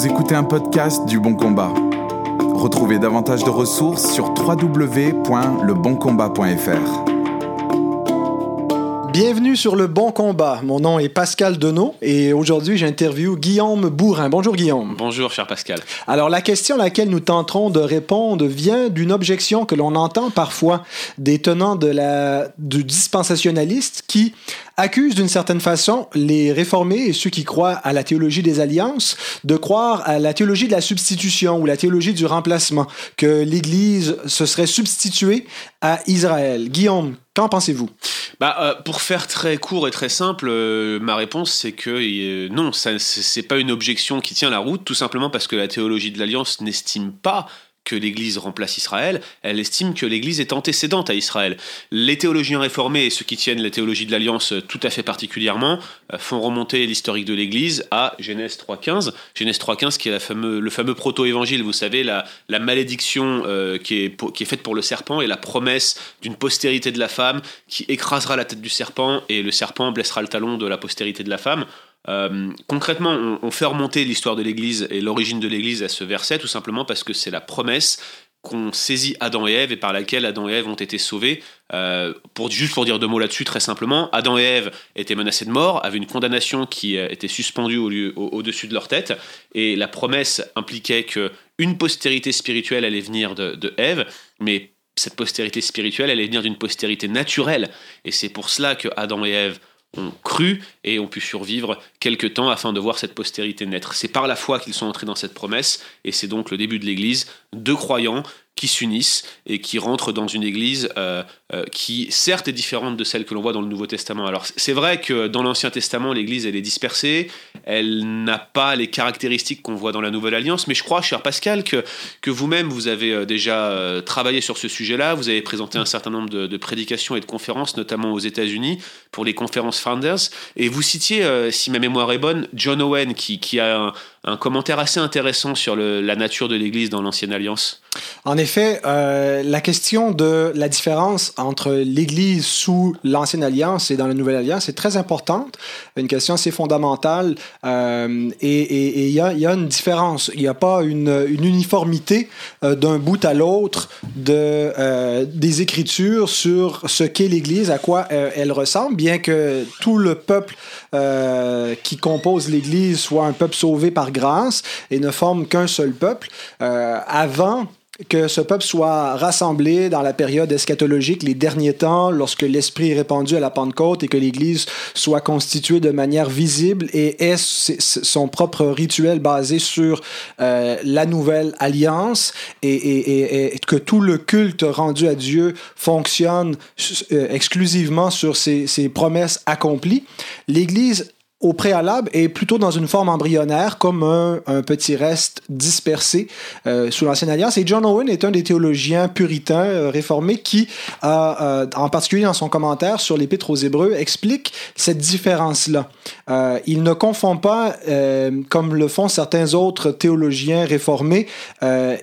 Vous écoutez un podcast du Bon Combat. Retrouvez davantage de ressources sur www.leboncombat.fr. Bienvenue sur Le Bon Combat. Mon nom est Pascal Denot et aujourd'hui j'interviewe Guillaume Bourrin. Bonjour Guillaume. Bonjour cher Pascal. Alors la question à laquelle nous tenterons de répondre vient d'une objection que l'on entend parfois des tenants de la, du dispensationaliste qui accusent d'une certaine façon les réformés et ceux qui croient à la théologie des alliances de croire à la théologie de la substitution ou la théologie du remplacement, que l'Église se serait substituée à Israël. Guillaume, Qu'en pensez-vous? Bah, euh, Pour faire très court et très simple, euh, ma réponse c'est que euh, non, ce n'est pas une objection qui tient la route, tout simplement parce que la théologie de l'Alliance n'estime pas que l'Église remplace Israël, elle estime que l'Église est antécédente à Israël. Les théologiens réformés et ceux qui tiennent la théologie de l'Alliance tout à fait particulièrement euh, font remonter l'historique de l'Église à Genèse 3.15. Genèse 3.15 qui est le fameux proto-évangile, vous savez, la, malédiction euh, qui est faite pour le serpent et la promesse d'une postérité de la femme qui écrasera la tête du serpent et le serpent blessera le talon de la postérité de la femme. Euh, concrètement, on, fait remonter l'histoire de l'Église et l'origine de l'Église à ce verset, tout simplement parce que c'est la promesse qu'ont saisit Adam et Ève et par laquelle Adam et Ève ont été sauvés. Euh, pour, juste pour dire deux mots là-dessus, très simplement, Adam et Ève étaient menacés de mort, avaient une condamnation qui euh, était suspendue au-dessus de leur tête, et la promesse impliquait que une postérité spirituelle allait venir de, de Ève, mais cette postérité spirituelle allait venir d'une postérité naturelle, et c'est pour cela que Adam et Ève ont cru et ont pu survivre quelque temps afin de voir cette postérité naître. C'est par la foi qu'ils sont entrés dans cette promesse et c'est donc le début de l'Église, deux croyants qui s'unissent et qui rentrent dans une église euh, euh, qui, certes, est différente de celle que l'on voit dans le Nouveau Testament. Alors, c'est vrai que dans l'Ancien Testament, l'église, elle est dispersée, elle n'a pas les caractéristiques qu'on voit dans la Nouvelle Alliance, mais je crois, cher Pascal, que, que vous-même, vous avez euh, déjà travaillé sur ce sujet-là, vous avez présenté un certain nombre de, prédications et de conférences, notamment aux États-Unis, pour les conférences Founders, et vous citiez, si ma mémoire est bonne, John Owen, qui, qui a un, commentaire assez intéressant sur la nature de l'Église dans l'Ancienne Alliance. En effet, euh, la question de la différence entre l'Église sous l'Ancienne Alliance et dans la Nouvelle Alliance est très importante, une question assez fondamentale, euh, et il y, a, une différence. Il n'y a pas une, uniformité euh, d'un bout à l'autre de, euh, des Écritures sur ce qu'est l'Église, à quoi elle ressemble, bien que tout le peuple qui compose l'Église soit un peuple sauvé par grâce et ne forme qu'un seul peuple. Avant que ce peuple soit rassemblé dans la période eschatologique, les derniers temps, lorsque l'Esprit est répandu à la Pentecôte et que l'Église soit constituée de manière visible et ait son propre rituel basé sur euh, la nouvelle alliance et, et, et, que tout le culte rendu à Dieu fonctionne euh, exclusivement sur ces, ces promesses accomplies. L'Église au préalable est plutôt dans une forme embryonnaire, comme un, petit reste dispersé euh, sous l'Ancienne Alliance. Et John Owen est un des théologiens puritains euh, réformés qui, euh, en particulier dans son commentaire sur l'Épître aux Hébreux, explique cette différence-là. Il ne confond pas, comme le font certains autres théologiens réformés,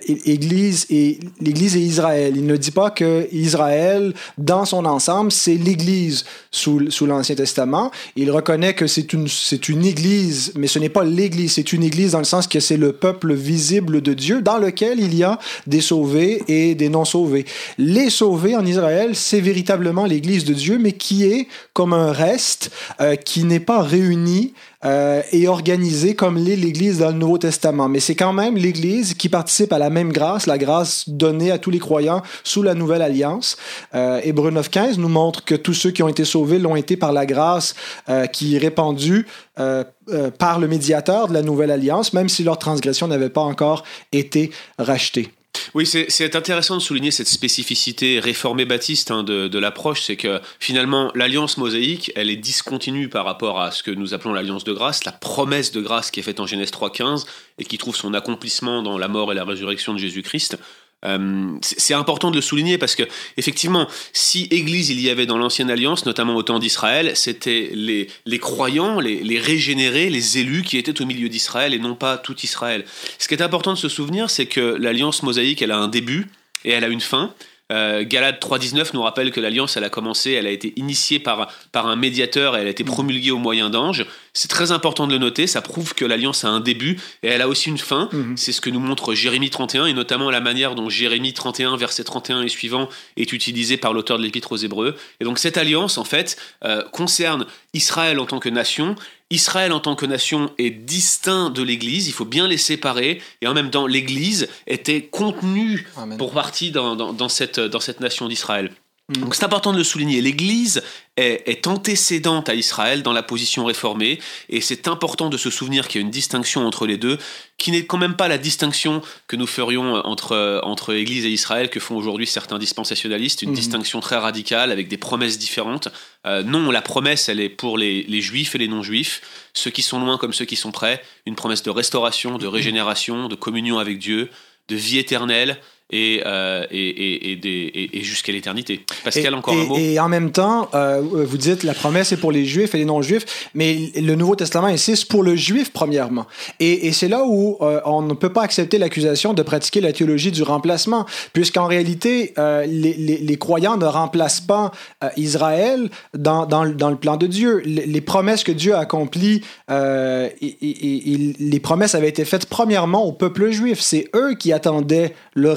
Église et l'Église et Israël. Il ne dit pas que Israël, dans son ensemble, c'est l'Église sous, sous l'Ancien Testament. Il reconnaît que c'est une c'est une église, mais ce n'est pas l'église, c'est une église dans le sens que c'est le peuple visible de Dieu dans lequel il y a des sauvés et des non sauvés. Les sauvés en Israël, c'est véritablement l'église de Dieu, mais qui est comme un reste euh, qui n'est pas réuni euh, et organisée comme l'est l'Église dans le Nouveau Testament. Mais c'est quand même l'Église qui participe à la même grâce, la grâce donnée à tous les croyants sous la Nouvelle Alliance. Euh, Hébreu 9.15 nous montre que tous ceux qui ont été sauvés l'ont été par la grâce euh, qui est répandue euh, euh, par le médiateur de la Nouvelle Alliance, même si leur transgression n'avait pas encore été rachetée. Oui, c'est intéressant de souligner cette spécificité réformée baptiste hein, de, de l'approche, c'est que finalement l'alliance mosaïque, elle est discontinue par rapport à ce que nous appelons l'alliance de grâce, la promesse de grâce qui est faite en Genèse 3.15 et qui trouve son accomplissement dans la mort et la résurrection de Jésus-Christ. Euh, c'est important de le souligner parce que effectivement, si Église il y avait dans l'ancienne alliance, notamment au temps d'Israël, c'était les, les, croyants, les, régénérés, les élus qui étaient au milieu d'Israël et non pas tout Israël. Ce qui est important de se souvenir, c'est que l'alliance mosaïque, elle a un début et elle a une fin. Euh, Galate 3.19 nous rappelle que l'alliance, elle a commencé, elle a été initiée par, par un médiateur et elle a été promulguée au moyen d'anges. C'est très important de le noter, ça prouve que l'alliance a un début et elle a aussi une fin. Mhm. C'est ce que nous montre Jérémie 31 et notamment la manière dont Jérémie 31, verset 31 et suivant, est utilisé par l'auteur de l'Épître aux Hébreux. Et donc cette alliance, en fait, euh, concerne Israël en tant que nation. Israël en tant que nation est distinct de l'Église, il faut bien les séparer, et en même temps l'Église était contenue Amen. pour partie dans, dans- dans cette, dans cette nation d'Israël. Mm. Donc c'est important de le souligner. L'Église est, est antécédente à Israël dans la position réformée, et c'est important de se souvenir qu'il y a une distinction entre les deux, qui n'est quand même pas la distinction que nous ferions entre, entre Église et Israël que font aujourd'hui certains dispensationalistes, une Mhm. distinction très radicale avec des promesses différentes. Euh, non, la promesse, elle est pour les, les juifs et les non-juifs, ceux qui sont loin comme ceux qui sont près, une promesse de restauration, de régénération, de communion avec Dieu, de vie éternelle et, euh, et, et, et, et- jusqu'à l'éternité. Pascal, et, encore un mot et en même temps, euh, vous dites la promesse est pour les juifs et les non-juifs, mais le Nouveau Testament insiste pour le juif premièrement. Et, c'est là où euh, on ne peut pas accepter l'accusation de pratiquer la théologie du remplacement, puisqu'en réalité, les, les- les croyants ne remplacent pas Israël dans, dans, le- dans le plan de Dieu. Les, les promesses que Dieu a accomplies, les promesses avaient été faites premièrement au peuple juif. C'est eux qui attendaient le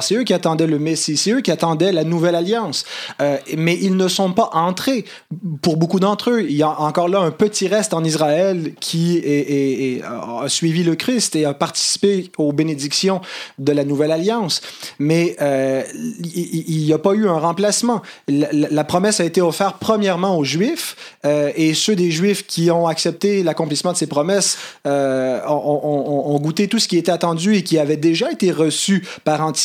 C'est eux qui attendaient le Messie, c'est eux qui attendaient la nouvelle alliance. Euh, mais ils ne sont pas entrés. Pour beaucoup d'entre eux, il y a encore là un petit reste en Israël qui a suivi le Christ et a participé aux bénédictions de la nouvelle alliance. Mais euh, il n'y a pas eu un remplacement. La, promesse a été offerte premièrement aux Juifs euh, et ceux des Juifs qui ont accepté l'accomplissement de ces promesses ont goûté tout ce qui était attendu et qui avait déjà été reçu par anticipation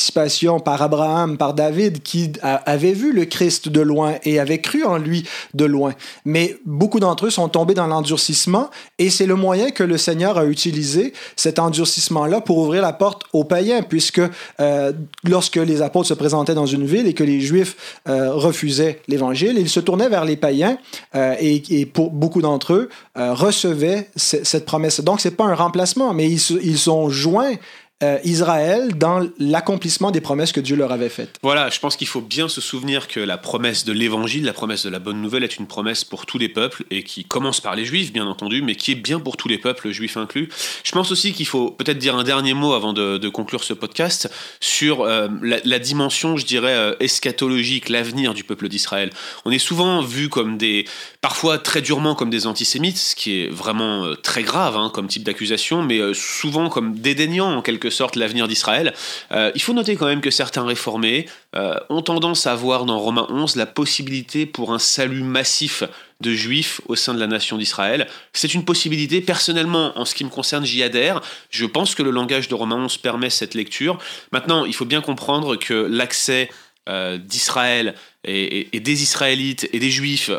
par Abraham, par David, qui a- avait vu le Christ de loin et avait cru en lui de loin. Mais beaucoup d'entre eux sont tombés dans l'endurcissement et c'est le moyen que le Seigneur a utilisé, cet endurcissement-là, pour ouvrir la porte aux païens, puisque euh, lorsque les apôtres se présentaient dans une ville et que les Juifs euh, refusaient l'Évangile, ils se tournaient vers les païens euh, et, beaucoup d'entre eux recevaient ce- cette promesse. Donc, c'est pas un remplacement, mais ils, ils ont joint euh, Israël dans l'accomplissement des promesses que Dieu leur avait faites. Voilà, je pense qu'il faut bien se souvenir que la promesse de l'évangile, la promesse de la bonne nouvelle est une promesse pour tous les peuples et qui commence par les juifs, bien entendu, mais qui est bien pour tous les peuples, juifs inclus. Je pense aussi qu'il faut peut-être dire un dernier mot avant de, conclure ce podcast sur euh, la, dimension, je dirais, euh, eschatologique, l'avenir du peuple d'Israël. On est souvent vu comme des, parfois très durement comme des antisémites, ce qui est vraiment très grave hein, comme type d'accusation, mais souvent comme dédaignant en quelque sorte l'avenir d'Israël. Euh, il faut noter quand même que certains réformés euh, ont tendance à voir dans Romains 11 la possibilité pour un salut massif de juifs au sein de la nation d'Israël. C'est une possibilité, personnellement, en ce qui me concerne, j'y adhère. Je pense que le langage de Romains 11 permet cette lecture. Maintenant, il faut bien comprendre que l'accès euh, d'Israël et, des Israélites et des Juifs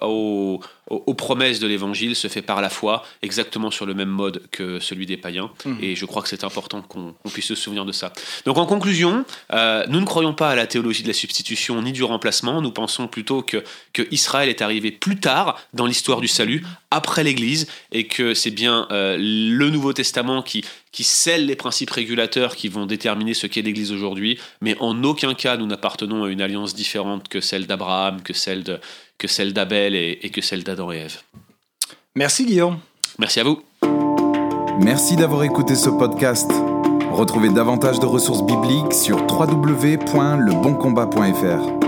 aux, aux- aux promesses de l'Évangile se fait par la foi, exactement sur le même mode que celui des païens. Mhm. Et je crois que c'est important qu'on qu'on puisse se souvenir de ça. Donc en conclusion, euh, nous ne croyons pas à la théologie de la substitution ni du remplacement. Nous pensons plutôt que, que Israël est arrivé plus tard dans l'histoire du salut, après l'Église, et que c'est bien euh, le Nouveau Testament qui, qui scelle les principes régulateurs qui vont déterminer ce qu'est l'Église aujourd'hui. Mais en aucun cas nous n'appartenons à une alliance différente que celle d'Abraham, que celle de que celle d'Abel et, et que celle d'Adam et Ève. Merci Guillaume. Merci à vous. Merci d'avoir écouté ce podcast. Retrouvez davantage de ressources bibliques sur www.leboncombat.fr.